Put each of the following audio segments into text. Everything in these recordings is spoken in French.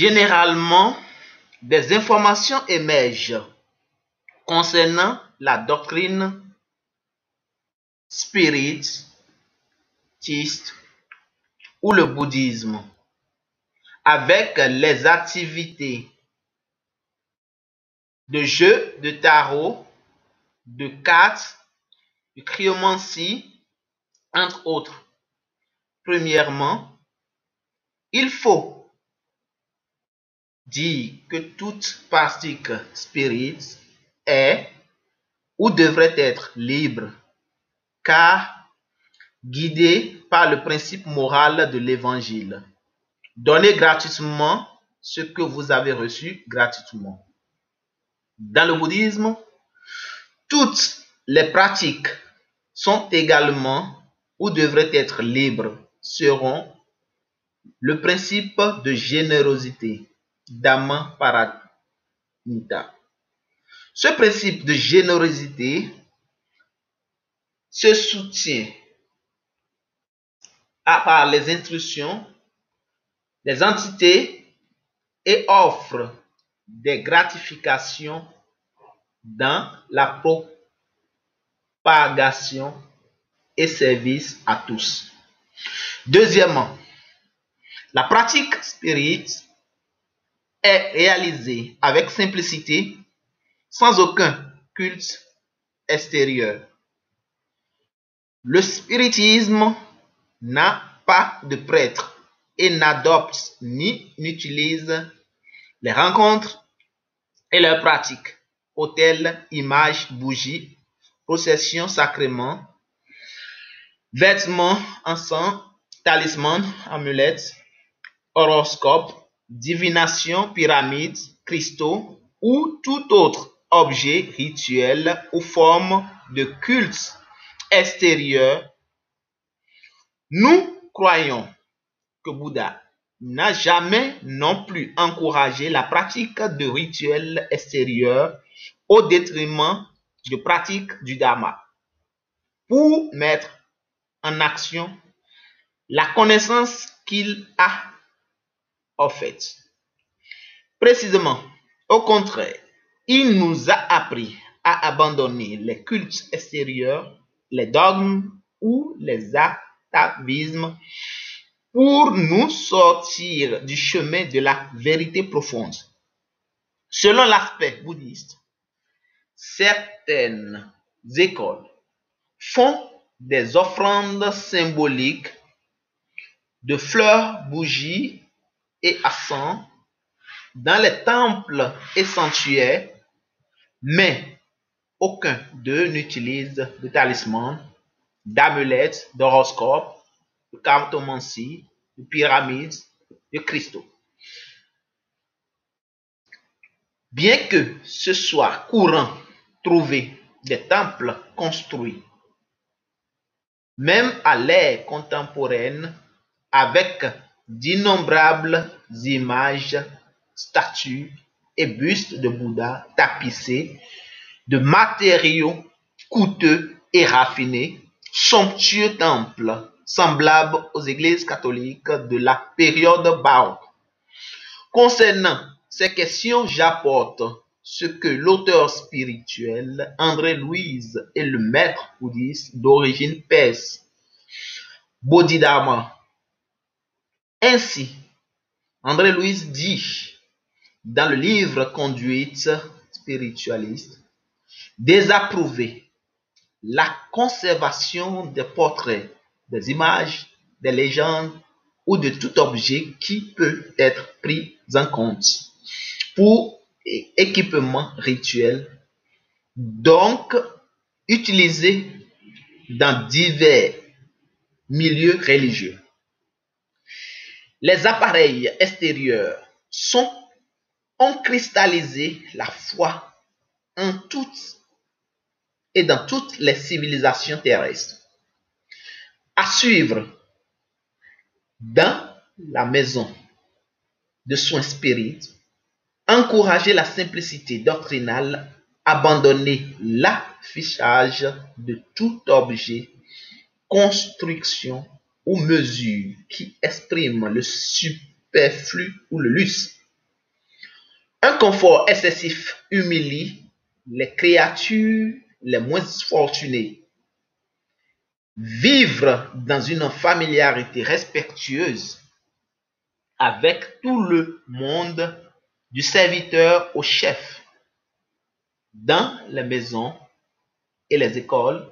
Généralement, des informations émergent concernant la doctrine spiritiste ou le bouddhisme avec les activités de jeu de tarot, de cartes, de cryomancie, entre autres. Premièrement, il faut dire que toute pratique spirit est ou devrait être libre, car guidée par le principe moral de l'évangile. Donnez gratuitement ce que vous avez reçu gratuitement. Dans le bouddhisme, toutes les pratiques sont également ou devraient être libres seront le principe de générosité, Dhamma Paramita. Ce principe de générosité se soutient à, par les instructions des entités et offre des gratifications dans la propagation et service à tous. Deuxièmement, la pratique spirit est réalisée avec simplicité, sans aucun culte extérieur. Le spiritisme n'a pas de prêtre et n'adopte ni n'utilise les rencontres et leurs pratiques, hôtels, images, bougies, processions, sacrements, vêtements, encens, talismans, amulettes, horoscopes, divination, pyramides, cristaux ou tout autre objet rituel ou forme de culte extérieur. Nous croyons que Bouddha n'a jamais non plus encouragé la pratique de rituels extérieurs au détriment de pratique du Dharma. Pour mettre en action la connaissance qu'il a offerte. Précisément, au contraire, il nous a appris à abandonner les cultes extérieurs, les dogmes ou les atavismes pour nous sortir du chemin de la vérité profonde. Selon l'aspect bouddhiste, certaines écoles font des offrandes symboliques de fleurs, bougies et accents dans les temples et sanctuaires, mais aucun d'eux n'utilise de talisman, d'amulettes, d'horoscopes, de cartomancie, de pyramides, de cristaux. Bien que ce soit courant trouver des temples construits, même à l'ère contemporaine, avec d'innombrables images, statues et bustes de Bouddha tapissés de matériaux coûteux et raffinés, somptueux temples semblables aux églises catholiques de la période baroque. Concernant ces questions, j'apporte ce que l'auteur spirituel André Louise et le maître bouddhiste d'origine perse, Bodhidharma. Ainsi, André Louise dit dans le livre Conduite spiritualiste, désapprouver la conservation des portraits des images, des légendes ou de tout objet qui peut être pris en compte pour équipement rituel, donc utilisé dans divers milieux religieux. Les appareils extérieurs ont cristallisé la foi en toutes et dans toutes les civilisations terrestres. À suivre dans la maison de soins spirites, encourager la simplicité doctrinale, abandonner l'affichage de tout objet, construction ou mesure qui exprime le superflu ou le luxe, Un confort excessif humilie les créatures les moins fortunées. Vivre dans une familiarité respectueuse avec tout le monde, du serviteur au chef, dans les maisons et les écoles,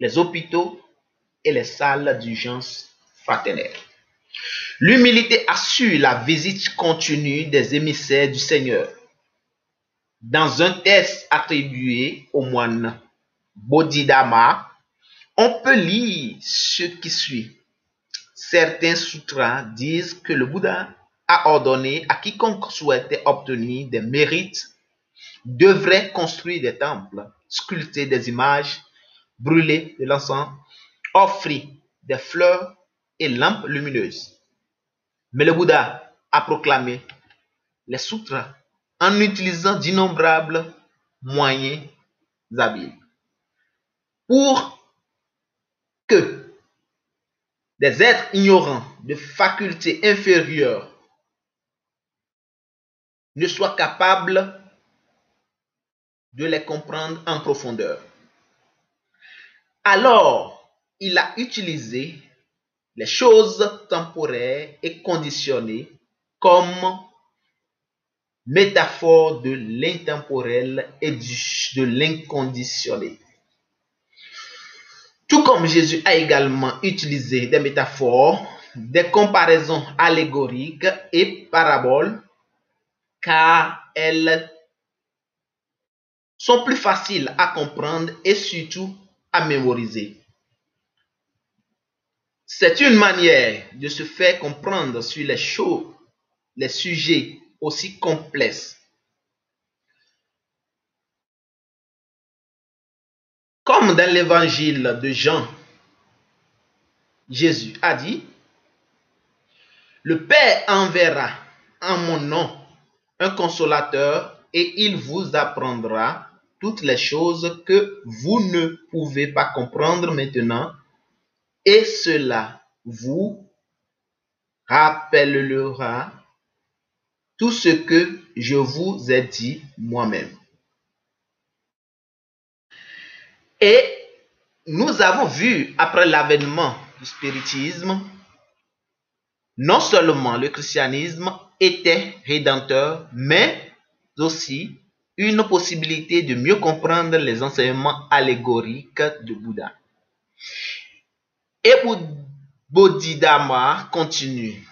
les hôpitaux et les salles d'urgence fraternelle. L'humilité assure la visite continue des émissaires du Seigneur. Dans un test attribué au moine Bodhidharma, on peut lire ce qui suit. Certains sutras disent que le Bouddha a ordonné à quiconque souhaitait obtenir des mérites devrait construire des temples, sculpter des images, brûler de l'encens, offrir des fleurs et lampes lumineuses. Mais le Bouddha a proclamé les sutras en utilisant d'innombrables moyens habiles pour que des êtres ignorants de facultés inférieures ne soient capables de les comprendre en profondeur. Alors, il a utilisé les choses temporaires et conditionnées comme métaphore de l'intemporel et de l'inconditionné. Tout comme Jésus a également utilisé des métaphores, des comparaisons allégoriques et paraboles, car elles sont plus faciles à comprendre et surtout à mémoriser. C'est une manière de se faire comprendre sur les choses, les sujets aussi complexes. Comme dans l'évangile de Jean, Jésus a dit, le Père enverra en mon nom un consolateur et il vous apprendra toutes les choses que vous ne pouvez pas comprendre maintenant et cela vous rappellera tout ce que je vous ai dit moi-même. Et nous avons vu après l'avènement du spiritisme, non seulement le christianisme était rédempteur, mais aussi une possibilité de mieux comprendre les enseignements allégoriques de Bouddha. Et Bodhidharma continue.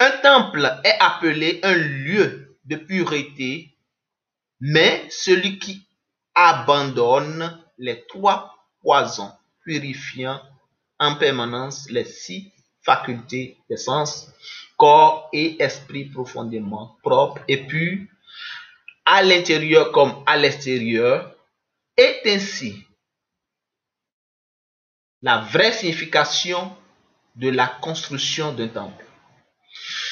Un temple est appelé un lieu de pureté, mais celui qui abandonne les trois poisons purifiant en permanence les six facultés des sens, corps et esprit profondément propres et purs, à l'intérieur comme à l'extérieur, est ainsi la vraie signification de la construction d'un temple.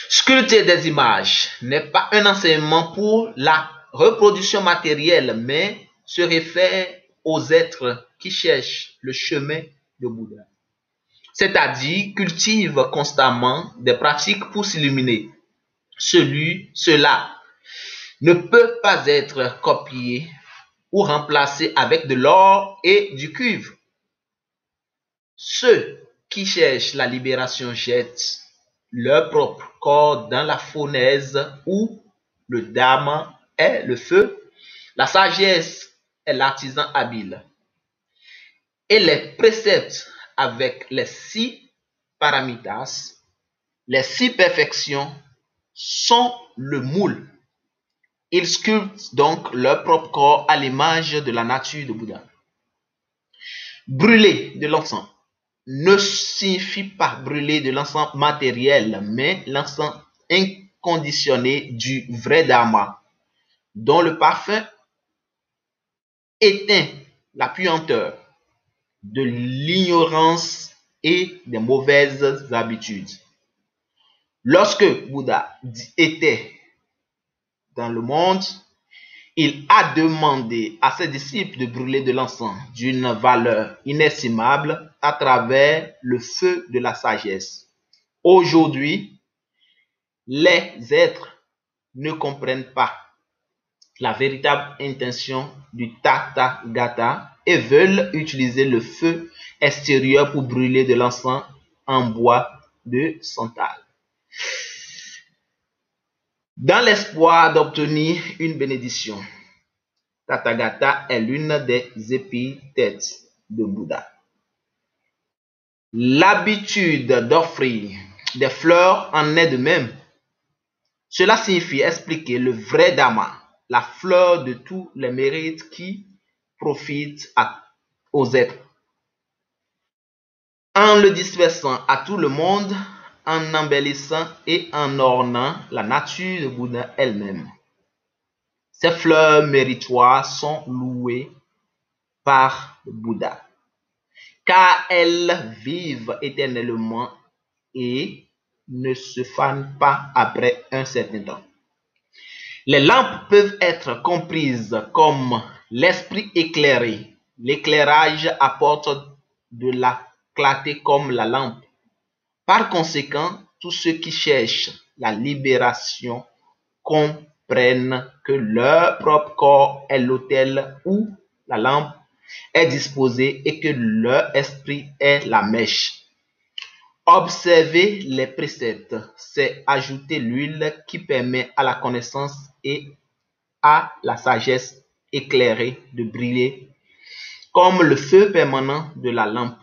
Sculpter des images n'est pas un enseignement pour la reproduction matérielle, mais se réfère aux êtres qui cherchent le chemin de Bouddha. C'est-à-dire cultivent constamment des pratiques pour s'illuminer. Celui, cela ne peut pas être copié ou remplacé avec de l'or et du cuivre. Ceux qui cherchent la libération jettent leur propre corps dans la fournaise où le dharma est le feu, la sagesse est l'artisan habile. Et les préceptes avec les six paramitas, les six perfections, sont le moule. Ils sculptent donc leur propre corps à l'image de la nature de Bouddha. Brûler de l'encens ne signifie pas brûler de l'encens matériel, mais l'encens inconditionné du vrai Dharma, dont le parfum éteint la puanteur de l'ignorance et des mauvaises habitudes. Lorsque Bouddha était dans le monde, il a demandé à ses disciples de brûler de l'encens d'une valeur inestimable à travers le feu de la sagesse. Aujourd'hui, les êtres ne comprennent pas la véritable intention du Tathagata et veulent utiliser le feu extérieur pour brûler de l'encens en bois de santal. Dans l'espoir d'obtenir une bénédiction, Tathagata est l'une des épithètes de Bouddha. L'habitude d'offrir des fleurs en est de même. Cela signifie expliquer le vrai Dharma, la fleur de tous les mérites qui profitent aux êtres. En le dispersant à tout le monde, en embellissant et en ornant la nature de Bouddha elle-même. Ces fleurs méritoires sont louées par Bouddha car elles vivent éternellement et ne se fanent pas après un certain temps. Les lampes peuvent être comprises comme l'esprit éclairé. L'éclairage apporte de la clarté comme la lampe. Par conséquent, tous ceux qui cherchent la libération comprennent que leur propre corps est l'autel où la lampe est disposé et que leur esprit est la mèche. Observer les préceptes, c'est ajouter l'huile qui permet à la connaissance et à la sagesse éclairée de briller comme le feu permanent de la lampe,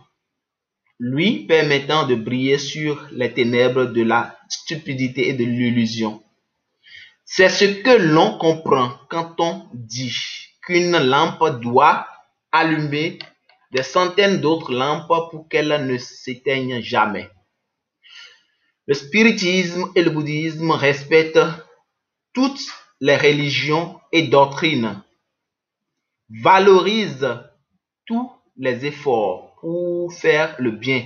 lui permettant de briller sur les ténèbres de la stupidité et de l'illusion. C'est ce que l'on comprend quand on dit qu'une lampe doit allumer des centaines d'autres lampes pour qu'elles ne s'éteignent jamais. Le spiritisme et le bouddhisme respectent toutes les religions et doctrines, valorisent tous les efforts pour faire le bien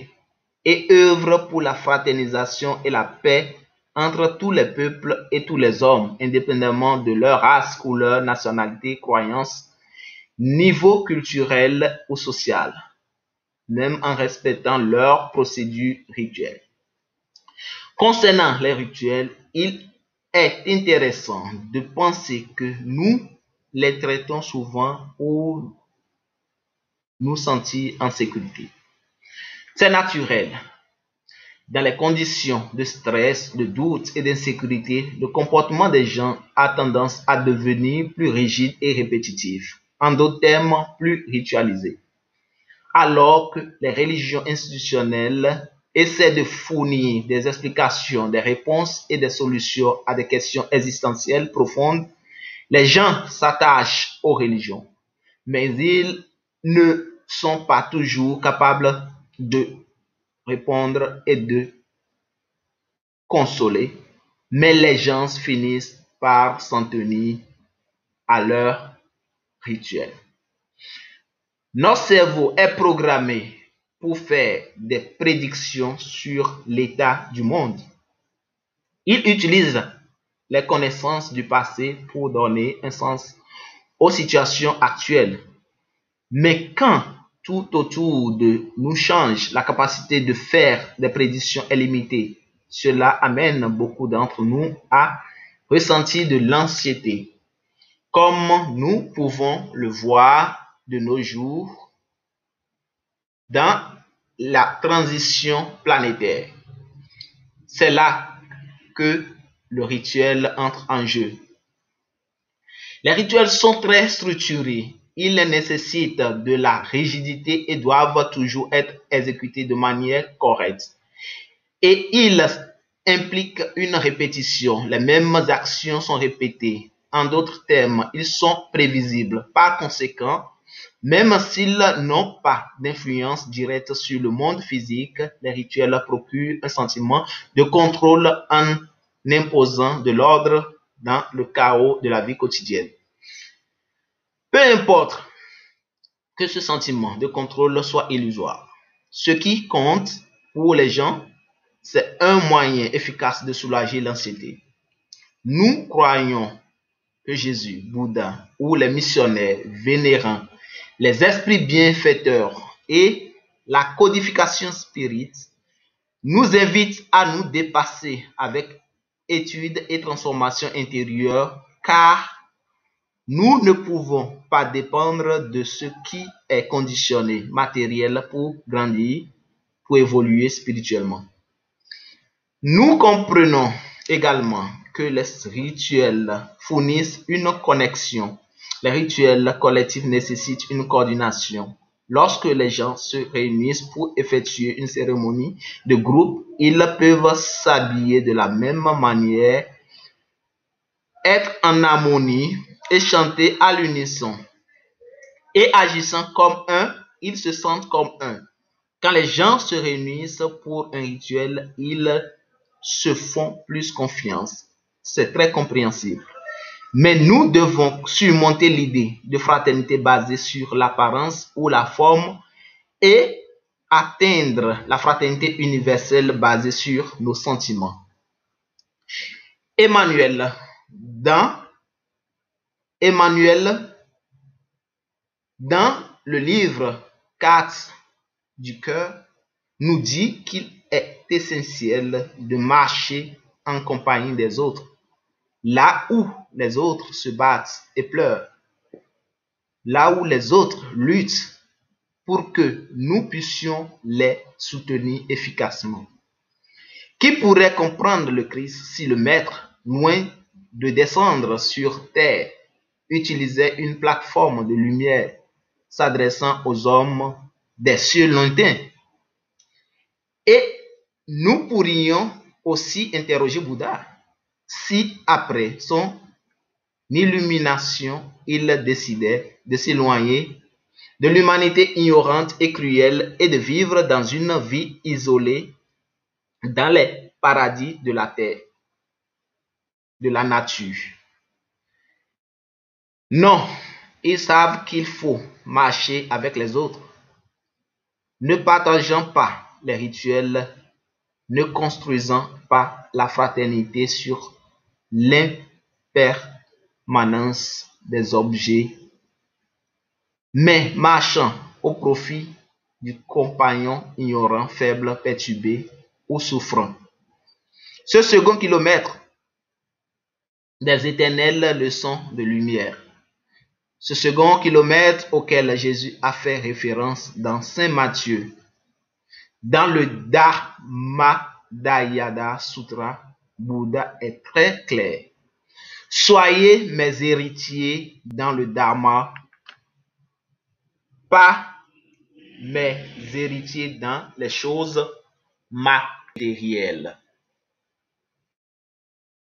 et œuvrent pour la fraternisation et la paix entre tous les peuples et tous les hommes, indépendamment de leur race, couleur, nationalité, croyance niveau culturel ou social, même en respectant leurs procédures rituelles. Concernant les rituels, il est intéressant de penser que nous les traitons souvent pour nous sentir en sécurité. C'est naturel. Dans les conditions de stress, de doute et d'insécurité, le comportement des gens a tendance à devenir plus rigide et répétitif en d'autres termes plus ritualisés. Alors que les religions institutionnelles essaient de fournir des explications, des réponses et des solutions à des questions existentielles profondes, les gens s'attachent aux religions, mais ils ne sont pas toujours capables de répondre et de consoler, mais les gens finissent par s'en tenir à leur rituel. Notre cerveau est programmé pour faire des prédictions sur l'état du monde. Il utilise les connaissances du passé pour donner un sens aux situations actuelles. Mais quand tout autour de nous change, la capacité de faire des prédictions est limitée. Cela amène beaucoup d'entre nous à ressentir de l'anxiété, comme nous pouvons le voir de nos jours dans la transition planétaire. C'est là que le rituel entre en jeu. Les rituels sont très structurés. Ils nécessitent de la rigidité et doivent toujours être exécutés de manière correcte. Et ils impliquent une répétition. Les mêmes actions sont répétées en d'autres termes, ils sont prévisibles. Par conséquent, même s'ils n'ont pas d'influence directe sur le monde physique, les rituels procurent un sentiment de contrôle en imposant de l'ordre dans le chaos de la vie quotidienne. Peu importe que ce sentiment de contrôle soit illusoire. Ce qui compte pour les gens, c'est un moyen efficace de soulager l'anxiété. Nous croyons que Jésus, Bouddha ou les missionnaires vénérants, les esprits bienfaiteurs et la codification spirit nous invitent à nous dépasser avec étude et transformation intérieure car Nous ne pouvons pas dépendre de ce qui est conditionné matériel pour grandir, pour évoluer spirituellement. Nous comprenons également que les rituels fournissent une connexion. Les rituels collectifs nécessitent une coordination. Lorsque les gens se réunissent pour effectuer une cérémonie de groupe, ils peuvent s'habiller de la même manière, être en harmonie et chanter à l'unisson. Et agissant comme un, ils se sentent comme un. Quand les gens se réunissent pour un rituel, ils se font plus confiance. C'est très compréhensible. Mais nous devons surmonter l'idée de fraternité basée sur l'apparence ou la forme et atteindre la fraternité universelle basée sur nos sentiments. Emmanuel, dans Emmanuel, dans le livre 4 du cœur, nous dit qu'il est essentiel de marcher en compagnie des autres, là où les autres se battent et pleurent, là où les autres luttent pour que nous puissions les soutenir efficacement. Qui pourrait comprendre le Christ si le Maître, loin de descendre sur terre, utilisait une plateforme de lumière s'adressant aux hommes des cieux lointains? Et nous pourrions aussi interroger Bouddha si après son illumination, il décidait de s'éloigner de l'humanité ignorante et cruelle et de vivre dans une vie isolée dans les paradis de la terre, de la nature. Non, ils savent qu'il faut marcher avec les autres, ne partageant pas les rituels, ne construisant pas la fraternité sur l'impermanence des objets, mais marchant au profit du compagnon ignorant, faible, perturbé ou souffrant. Ce second kilomètre des éternelles leçons de lumière. Ce second kilomètre auquel Jésus a fait référence dans Saint Matthieu dans le Dharmadayada Sutra, Bouddha est très clair. Soyez mes héritiers dans le Dharma, pas mes héritiers dans les choses matérielles.